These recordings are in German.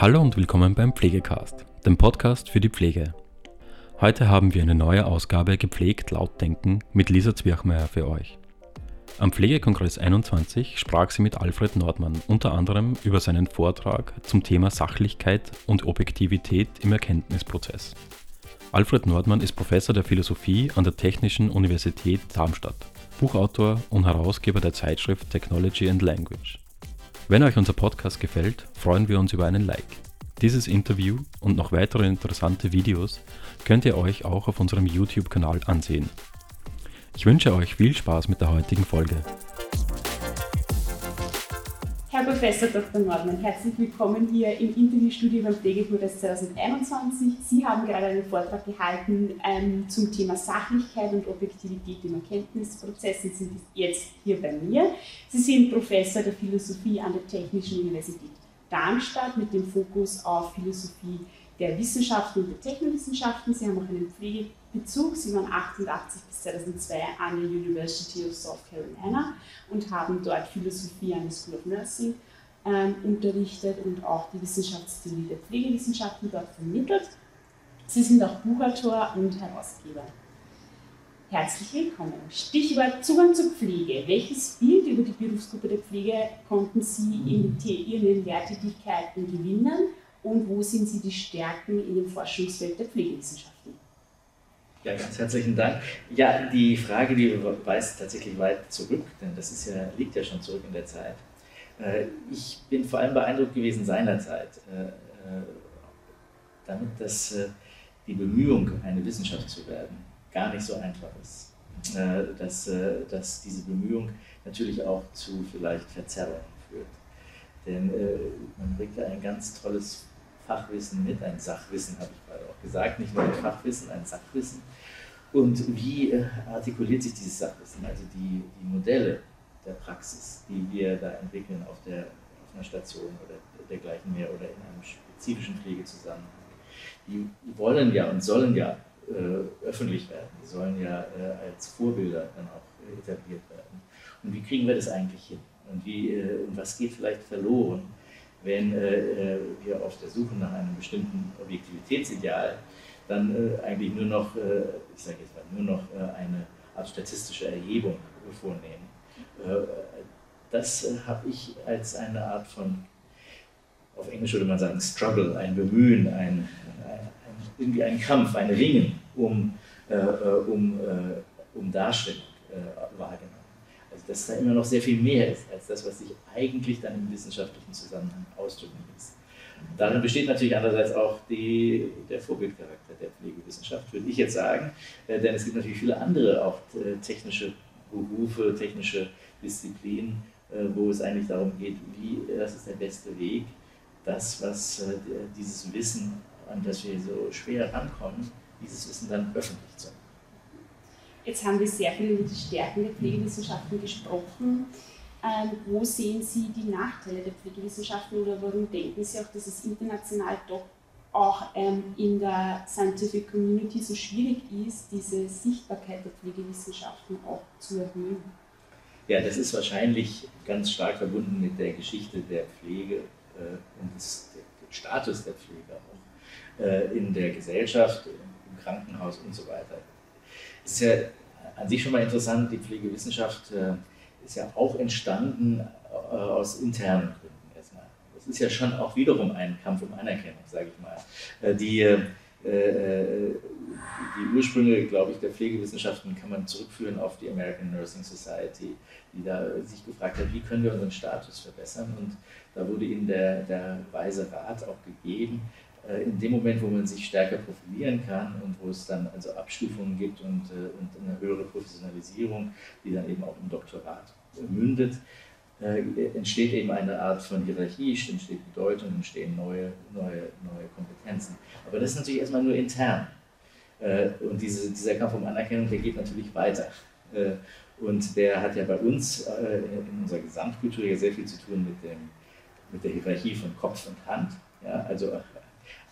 Hallo und willkommen beim Pflegecast, dem Podcast für die Pflege. Heute haben wir eine neue Ausgabe Gepflegt laut denken mit Lisa Zwirchmeier für euch. Am Pflegekongress 21 sprach sie mit Alfred Nordmann unter anderem über seinen Vortrag zum Thema Sachlichkeit und Objektivität im Erkenntnisprozess. Alfred Nordmann ist Professor der Philosophie an der Technischen Universität Darmstadt, Buchautor und Herausgeber der Zeitschrift Technology and Language. Wenn euch unser Podcast gefällt, freuen wir uns über einen Like. Dieses Interview und noch weitere interessante Videos könnt ihr euch auch auf unserem YouTube-Kanal ansehen. Ich wünsche euch viel Spaß mit der heutigen Folge. Herr Professor Dr. Nordmann, herzlich willkommen hier im Interviewstudio beim Pflegekongress 2021. Sie haben gerade einen Vortrag gehalten ähm, zum Thema Sachlichkeit und Objektivität im Erkenntnisprozess und sind jetzt hier bei mir. Sie sind Professor der Philosophie an der Technischen Universität Darmstadt mit dem Fokus auf Philosophie der Wissenschaften und der Technowissenschaften. Sie haben auch einen Pflegebezug. Sie waren 88 bis 2002 an der University of South Carolina und haben dort Philosophie an der School of Nursing ähm, unterrichtet und auch die Wissenschaftstheorie der Pflegewissenschaften dort vermittelt. Sie sind auch Buchautor und Herausgeber. Herzlich willkommen. Stichwort Zugang zur Pflege. Welches Bild über die Berufsgruppe der Pflege konnten Sie in Ihren Lehrtätigkeiten gewinnen und wo sind Sie die Stärken in dem Forschungsfeld der Pflegewissenschaften? Ja, ganz herzlichen Dank. Ja, die Frage, die weist tatsächlich weit zurück, denn das ist ja, liegt ja schon zurück in der Zeit. Äh, ich bin vor allem beeindruckt gewesen seinerzeit, äh, äh, damit, dass die Bemühung, eine Wissenschaft zu werden, gar nicht so einfach ist. Dass, dass diese Bemühung natürlich auch zu vielleicht Verzerrungen führt. Denn man bringt da ein ganz tolles Fachwissen mit, ein Sachwissen, habe ich auch gesagt, nicht nur ein Fachwissen, ein Sachwissen. Und wie äh, artikuliert sich dieses Sachwissen? Also die, die Modelle der Praxis, die wir da entwickeln auf, der, auf einer Station oder dergleichen mehr oder in einem spezifischen Pflegezusammenhang, die wollen ja und sollen ja äh, öffentlich werden, die sollen ja äh, als Vorbilder dann auch etabliert werden. Und wie kriegen wir das eigentlich hin? Und, wie, äh, und was geht vielleicht verloren, wenn äh, äh, wir auf der Suche nach einem bestimmten Objektivitätsideal dann äh, eigentlich nur noch, äh, ich sage jetzt mal, nur noch äh, eine Art statistische Erhebung vornehmen. Äh, das habe ich als eine Art von, auf Englisch würde man sagen, Struggle, ein Bemühen, ein, ein, irgendwie ein Kampf, ein Ringen um, um, um Darstellung wahrgenommen dass da immer noch sehr viel mehr ist als das, was sich eigentlich dann im wissenschaftlichen Zusammenhang ausdrücken lässt. Darin besteht natürlich andererseits auch die, der Vorbildcharakter der Pflegewissenschaft, würde ich jetzt sagen, äh, denn es gibt natürlich viele andere auch äh, technische Berufe, technische Disziplinen, äh, wo es eigentlich darum geht, wie, das ist der beste Weg, das, was dieses Wissen, an das wir so schwer rankommen, dieses Wissen dann öffentlich zu machen. Jetzt haben wir sehr viel über die Stärken der Pflegewissenschaften gesprochen. Ähm, wo sehen Sie die Nachteile der Pflegewissenschaften oder warum denken Sie auch, dass es international doch auch ähm, in der Scientific Community so schwierig ist, diese Sichtbarkeit der Pflegewissenschaften auch zu erhöhen? Ja, das ist wahrscheinlich ganz stark verbunden mit der Geschichte der Pflege äh, und des, dem Status der Pflege auch äh, in der Gesellschaft, im Krankenhaus und so weiter. Es ist ja an sich schon mal interessant, die Pflegewissenschaft äh, ist ja auch entstanden äh, aus internen Gründen erstmal. Das ist ja schon auch wiederum ein Kampf um Anerkennung, sage ich mal. Äh, die, die Ursprünge, glaube ich, der Pflegewissenschaften kann man zurückführen auf die American Nursing Society, die da sich gefragt hat, wie können wir unseren Status verbessern. Und da wurde ihnen der, der weise Rat auch gegeben, in dem Moment, wo man sich stärker profilieren kann und wo es dann also Abstufungen gibt und, äh, und eine höhere Professionalisierung, die dann eben auch im Doktorat mündet, äh, entsteht eben eine Art von Hierarchie, entsteht Bedeutung, entstehen neue, neue, neue Kompetenzen. Aber das ist natürlich erstmal nur intern. Und diese, dieser Kampf um Anerkennung, der geht natürlich weiter. Und der hat ja bei uns in unserer Gesamtkultur ja sehr viel zu tun mit, dem, mit der Hierarchie von Kopf und Hand. Ja, also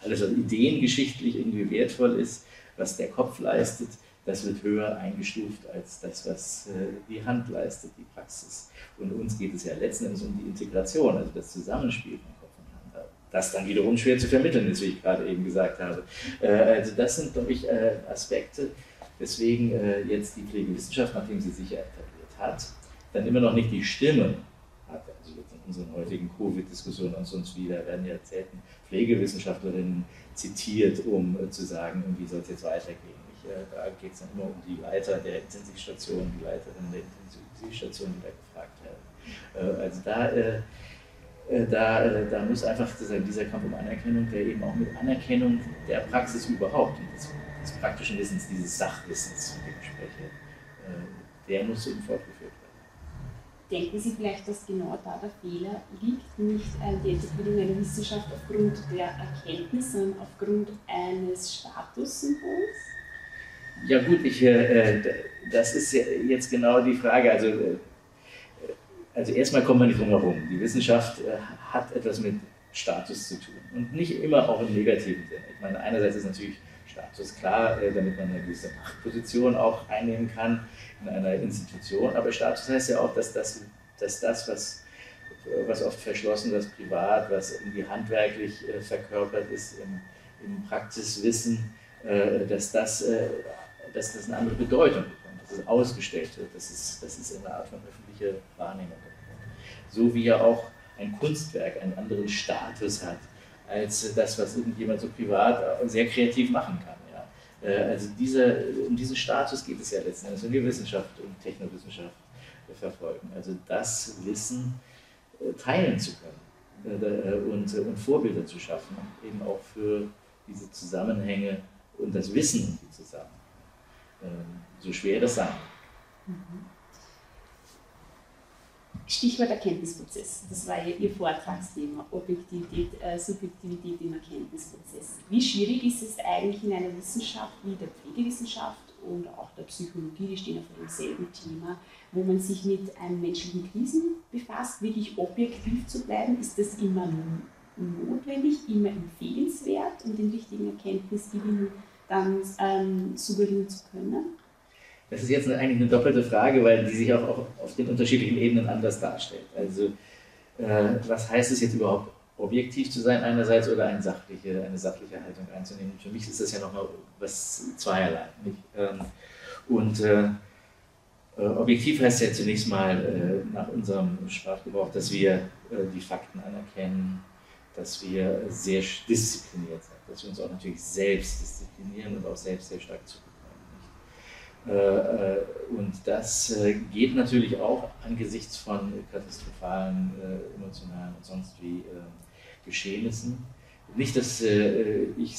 alles, was ideengeschichtlich irgendwie wertvoll ist, was der Kopf leistet, das wird höher eingestuft als das, was äh, die Hand leistet, die Praxis. Und uns geht es ja letzten Endes um die Integration, also das Zusammenspiel von Kopf und Hand. das dann wiederum schwer zu vermitteln ist, wie ich gerade eben gesagt habe. Äh, also das sind, glaube ich, äh, Aspekte, weswegen jetzt die Pflegewissenschaft, nachdem sie sich etabliert hat, dann immer noch nicht die Stimme hat. Also jetzt in unseren heutigen Covid-Diskussionen und sonst wieder werden ja selten Pflegewissenschaftlerinnen zitiert, um zu sagen, wie soll es jetzt weitergehen. Ich, da geht es dann immer um die Leiter der Intensivstation, die Leiterinnen der Intensivstation, die da gefragt werden. Also da äh, da, äh, da muss einfach dieser Kampf um Anerkennung, der eben auch mit Anerkennung der Praxis überhaupt des, des praktischen Wissens, dieses Sachwissens, von dem ich spreche, äh, der muss eben fortgeführt. Denken Sie vielleicht, dass genau da der Fehler liegt, nicht die Entwicklung einer Wissenschaft aufgrund der Erkenntnis, sondern aufgrund eines Statussymbols? Ja gut, ich, äh, das ist jetzt genau die Frage. Also also erstmal kommt man nicht drum herum. Die Wissenschaft äh, hat etwas mit Status zu tun und nicht immer auch im negativen Sinne. Ich meine, einerseits ist natürlich Status klar, äh, damit man eine gewisse Machtposition auch einnehmen kann in einer Institution, aber Status heißt ja auch, dass das, dass das was, was oft verschlossen, was privat, was irgendwie handwerklich äh, verkörpert ist im, im Praxiswissen, dass das, dass das eine andere Bedeutung bekommt, dass es ausgestellt wird, dass es, dass es eine Art von öffentlicher Wahrnehmung so wie er auch ein Kunstwerk einen anderen Status hat als das, was irgendjemand so privat sehr kreativ machen kann. Ja. Äh, also diese, um diesen Status geht es ja letzten Endes, wenn wir Wissenschaft und Technowissenschaft verfolgen. Also das Wissen äh, teilen zu können äh, und, und Vorbilder zu schaffen, eben auch für diese Zusammenhänge und das Wissen um die Zusammenhänge. Ähm, so schwer das sein. Mhm. Stichwort Erkenntnisprozess. Das war Ihr Vortragsthema, Objektivität, äh, Subjektivität im Erkenntnisprozess. Wie schwierig ist es eigentlich in einer Wissenschaft wie der Pflegewissenschaft und auch der Psychologie, die stehen auf demselben Thema, wo man sich mit einem menschlichen Krisen befasst, wirklich objektiv zu bleiben? Ist das immer notwendig, immer empfehlenswert, um den richtigen Erkenntnisgewinn dann ähm, suggerieren zu können? Das ist jetzt eigentlich eine doppelte Frage, weil die sich auch auf den unterschiedlichen Ebenen anders darstellt. Also, äh, was heißt es jetzt überhaupt, objektiv zu sein einerseits oder eine sachliche, eine sachliche Haltung einzunehmen? Für mich ist das ja nochmal was zweierlei. Ähm, und äh, äh, objektiv heißt ja zunächst mal äh, nach unserem Sprachgebrauch, dass wir äh, die Fakten anerkennen, dass wir sehr diszipliniert sind, dass wir uns auch natürlich selbst disziplinieren und auch selbst sehr stark zu und das äh, geht natürlich auch angesichts von katastrophalen, emotionalen und sonst wie Geschehnissen. Nicht, dass, ich,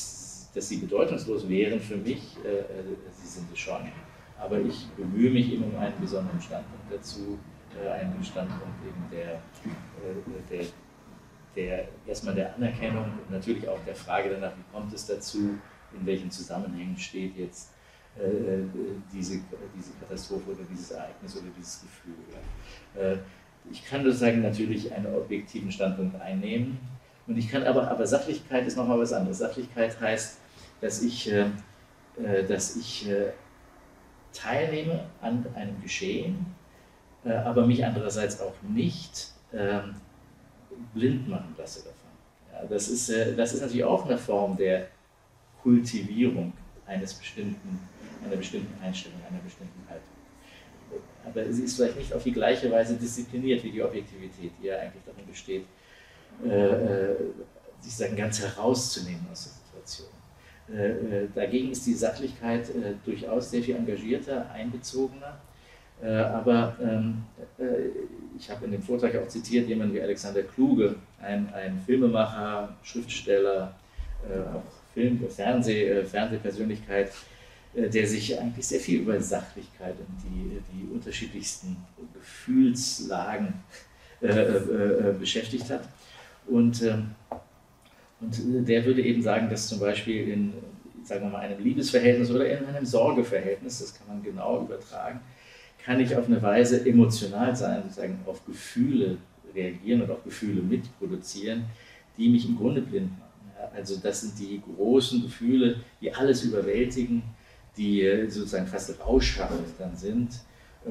dass sie bedeutungslos wären für mich, sie sind es schon, aber ich bemühe mich eben um einen besonderen Standpunkt dazu, einen Standpunkt eben der, der, der erstmal der Anerkennung und natürlich auch der Frage danach, wie kommt es dazu, in welchen Zusammenhängen steht jetzt äh, diese, diese Katastrophe oder dieses Ereignis oder dieses Gefühl. Äh, ich kann sozusagen natürlich einen objektiven Standpunkt einnehmen und ich kann aber, aber Sachlichkeit ist nochmal was anderes. Sachlichkeit heißt, dass ich, äh, dass ich teilnehme an einem Geschehen, aber mich andererseits auch nicht ähm, blind machen lasse davon. das, ist, das ist natürlich auch eine Form der Kultivierung eines bestimmten einer bestimmten Einstellung, einer bestimmten Haltung. Aber sie ist vielleicht nicht auf die gleiche Weise diszipliniert wie die Objektivität, die ja eigentlich darin besteht, äh, äh sich sagen, ganz herauszunehmen aus der Situation. Äh, äh, dagegen ist die Sachlichkeit äh, durchaus sehr viel engagierter, einbezogener. Äh, aber ähm, ich habe in dem Vortrag auch zitiert jemanden wie Alexander Kluge, ein, ein Filmemacher, Schriftsteller, auch Film, Fernseh, Fernsehpersönlichkeit, äh, der sich eigentlich sehr viel über Sachlichkeit und die, die unterschiedlichsten Gefühlslagen äh, äh, äh, beschäftigt hat. Und, ähm, und der würde eben sagen, dass zum Beispiel in sagen wir mal, einem Liebesverhältnis oder in einem Sorgeverhältnis, das kann man genau übertragen, kann ich auf eine Weise emotional sein, sozusagen auf Gefühle reagieren und auf Gefühle mitproduzieren, die mich im Grunde blind machen. also das sind die großen Gefühle, die alles überwältigen, die sozusagen fast rauschhaft dann sind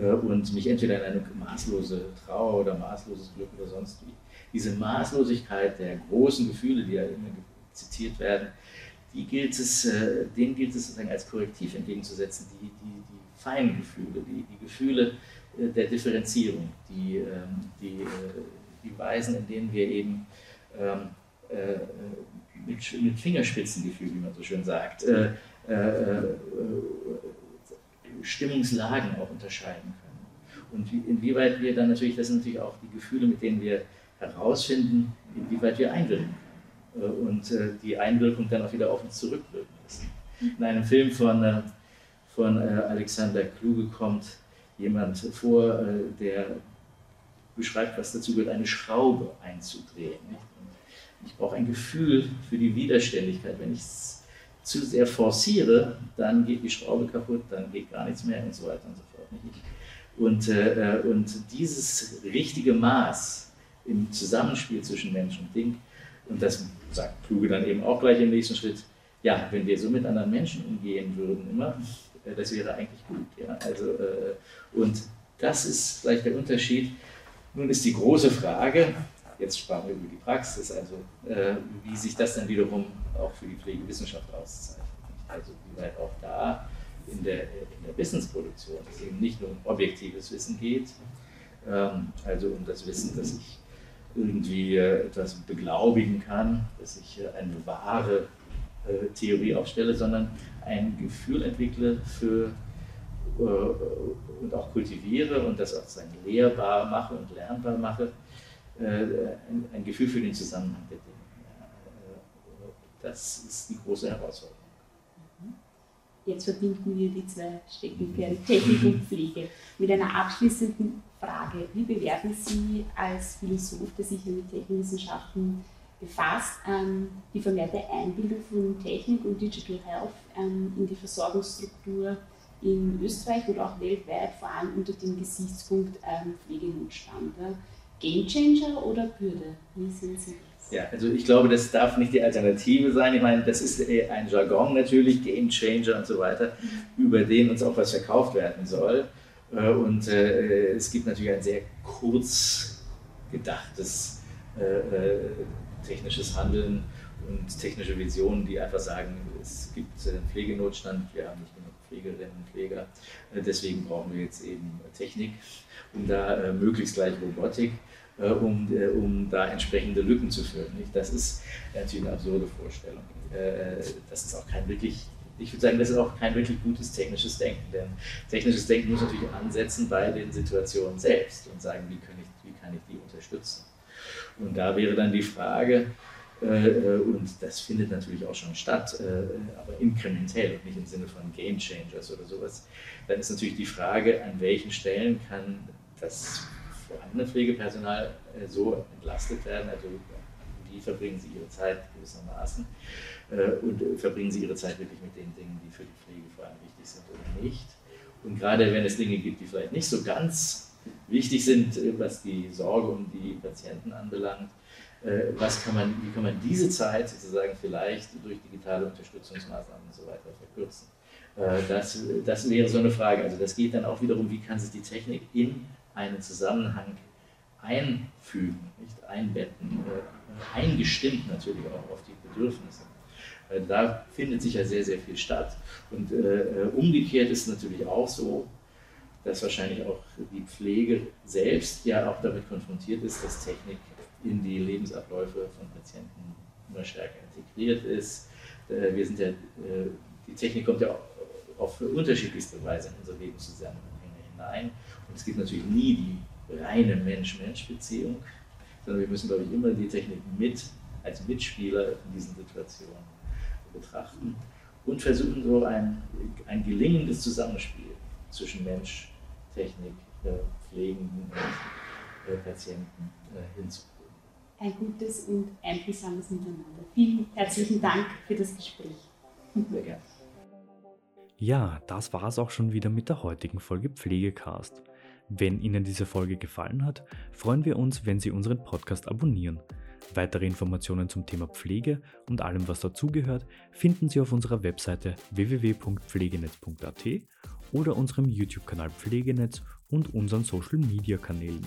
äh, und mich entweder in eine maßlose Trauer oder maßloses Glück oder sonst wie. Diese Maßlosigkeit der großen Gefühle, die ja immer zitiert werden, die gilt es, äh, denen gilt es sozusagen als Korrektiv entgegenzusetzen, die, die, die feinen Gefühle, die, die Gefühle äh, der Differenzierung, die, ähm, die, die Weisen, in denen wir eben ähm, mit, mit Fingerspitzengefühl, wie man so schön sagt, Stimmungslagen auch unterscheiden können. Und inwieweit wir dann natürlich, das sind natürlich auch die Gefühle, mit denen wir herausfinden, inwieweit wir einwirken äh, und äh, die Einwirkung dann auch wieder auf uns zurückwirken lassen. In einem Film von, äh, von Alexander Kluge kommt jemand vor, der beschreibt, was dazu gehört, eine Schraube einzudrehen. Ich brauche ein Gefühl für die Widerständigkeit. Wenn ich es zu sehr forciere, dann geht die Schraube kaputt, dann geht gar nichts mehr und so weiter und so fort. Und, äh, und dieses richtige Maß im Zusammenspiel zwischen Mensch und Ding, und das sagt Kluge dann eben auch gleich im nächsten Schritt, ja, wenn wir so mit anderen Menschen umgehen würden immer, äh, das wäre eigentlich gut. Ja? Also, äh, und das ist vielleicht der Unterschied. Nun ist die große Frage, Jetzt sprachen wir über die Praxis, also äh, wie sich das dann wiederum auch für die Pflegewissenschaft auszeichnet. Also wie weit auch da in der, in der Wissensproduktion es eben nicht nur um objektives Wissen geht, ähm, also um das Wissen, dass ich irgendwie äh, etwas beglaubigen kann, dass ich äh, eine wahre äh, Theorie aufstelle, sondern ein Gefühl entwickle für äh, und auch kultiviere und das auch lehrbar mache und lernbar mache ein, ein, Gefühl für den Zusammenhang der Dinge. Äh, das ist die große Herausforderung. Mhm. Jetzt verbinden wir die zwei Steckenpferde Technik und Pflege mit einer abschließenden Frage. Wie bewerten Sie als Philosoph, der sich mit Technikwissenschaften befasst, ähm, die vermehrte Einbildung von Technik und Digital Health ähm, in die Versorgungsstruktur in Österreich und auch weltweit, vor allem unter dem Gesichtspunkt ähm, Pflegenotstand? Gamechanger oder Bürde? Wie sehen Sie das? Ja, also ich glaube, das darf nicht die Alternative sein. Ich meine, das ist ein Jargon natürlich, Gamechanger und so weiter, über den uns auch was verkauft werden soll. Äh, und äh, es gibt natürlich ein sehr kurz gedachtes äh, technisches Handeln und technische Visionen, die einfach sagen, es gibt einen Pflegenotstand, wir haben nicht Pflegerinnen und Pfleger, deswegen brauchen wir jetzt eben Technik und da möglichst gleich Robotik. Äh, um, äh, um da entsprechende Lücken zu füllen. Das ist natürlich eine absurde Vorstellung. Äh, das ist auch kein wirklich, ich würde sagen, das ist auch kein wirklich gutes technisches Denken, denn technisches Denken muss natürlich ansetzen bei den Situationen selbst und sagen, wie ich, wie kann ich die unterstützen. Und da wäre dann die Frage, und das findet natürlich auch schon statt, aber inkrementell und nicht im Sinne von Game Changers oder sowas, dann ist natürlich die Frage, an welchen Stellen kann das vorhandene Pflegepersonal äh, so entlastet werden, also wie verbringen sie ihre Zeit gewissermaßen? Äh, und äh, verbringen sie ihre Zeit wirklich mit den Dingen, die für die Pflege vor allem wichtig sind oder nicht. Und gerade wenn es Dinge gibt, die vielleicht nicht so ganz wichtig sind, was die Sorge um die Patienten anbelangt, was kann man, wie kann man diese Zeit sozusagen vielleicht durch digitale Unterstützungsmaßnahmen und so weiter verkürzen? Das, das wäre so eine Frage. Also das geht dann auch wiederum, wie kann sich die Technik in einen Zusammenhang einfügen, nicht einbetten, äh, eingestimmt natürlich auch auf die Bedürfnisse. Äh, da findet sich ja sehr, sehr viel statt. Und äh, umgekehrt ist natürlich auch so, dass wahrscheinlich auch die Pflege selbst ja auch damit konfrontiert ist, dass Technik in die Lebensabläufe von Patienten immer stärker integriert ist. Wir sind ja, die Technik kommt ja auf unterschiedlichste Weise in unsere Lebenszusammenhänge hinein. Und es gibt natürlich nie die reine Mensch-Mensch-Beziehung, sondern wir müssen, glaube ich, immer die Technik mit als Mitspieler in diesen Situationen betrachten und versuchen, so ein, ein gelingendes Zusammenspiel zwischen Mensch, Technik, äh, Pflegenden und äh, Patienten äh, hinzukriegen. Ein gutes und einfühlsames Miteinander. Vielen herzlichen Dank für das Gespräch. Ja, das war es auch schon wieder mit der heutigen Folge Pflegecast. Wenn Ihnen diese Folge gefallen hat, freuen wir uns, wenn Sie unseren Podcast abonnieren. Weitere Informationen zum Thema Pflege und allem, was dazugehört, finden Sie auf unserer Webseite www.pflegenetz.at oder unserem YouTube-Kanal Pflegenetz und unseren Social-Media-Kanälen.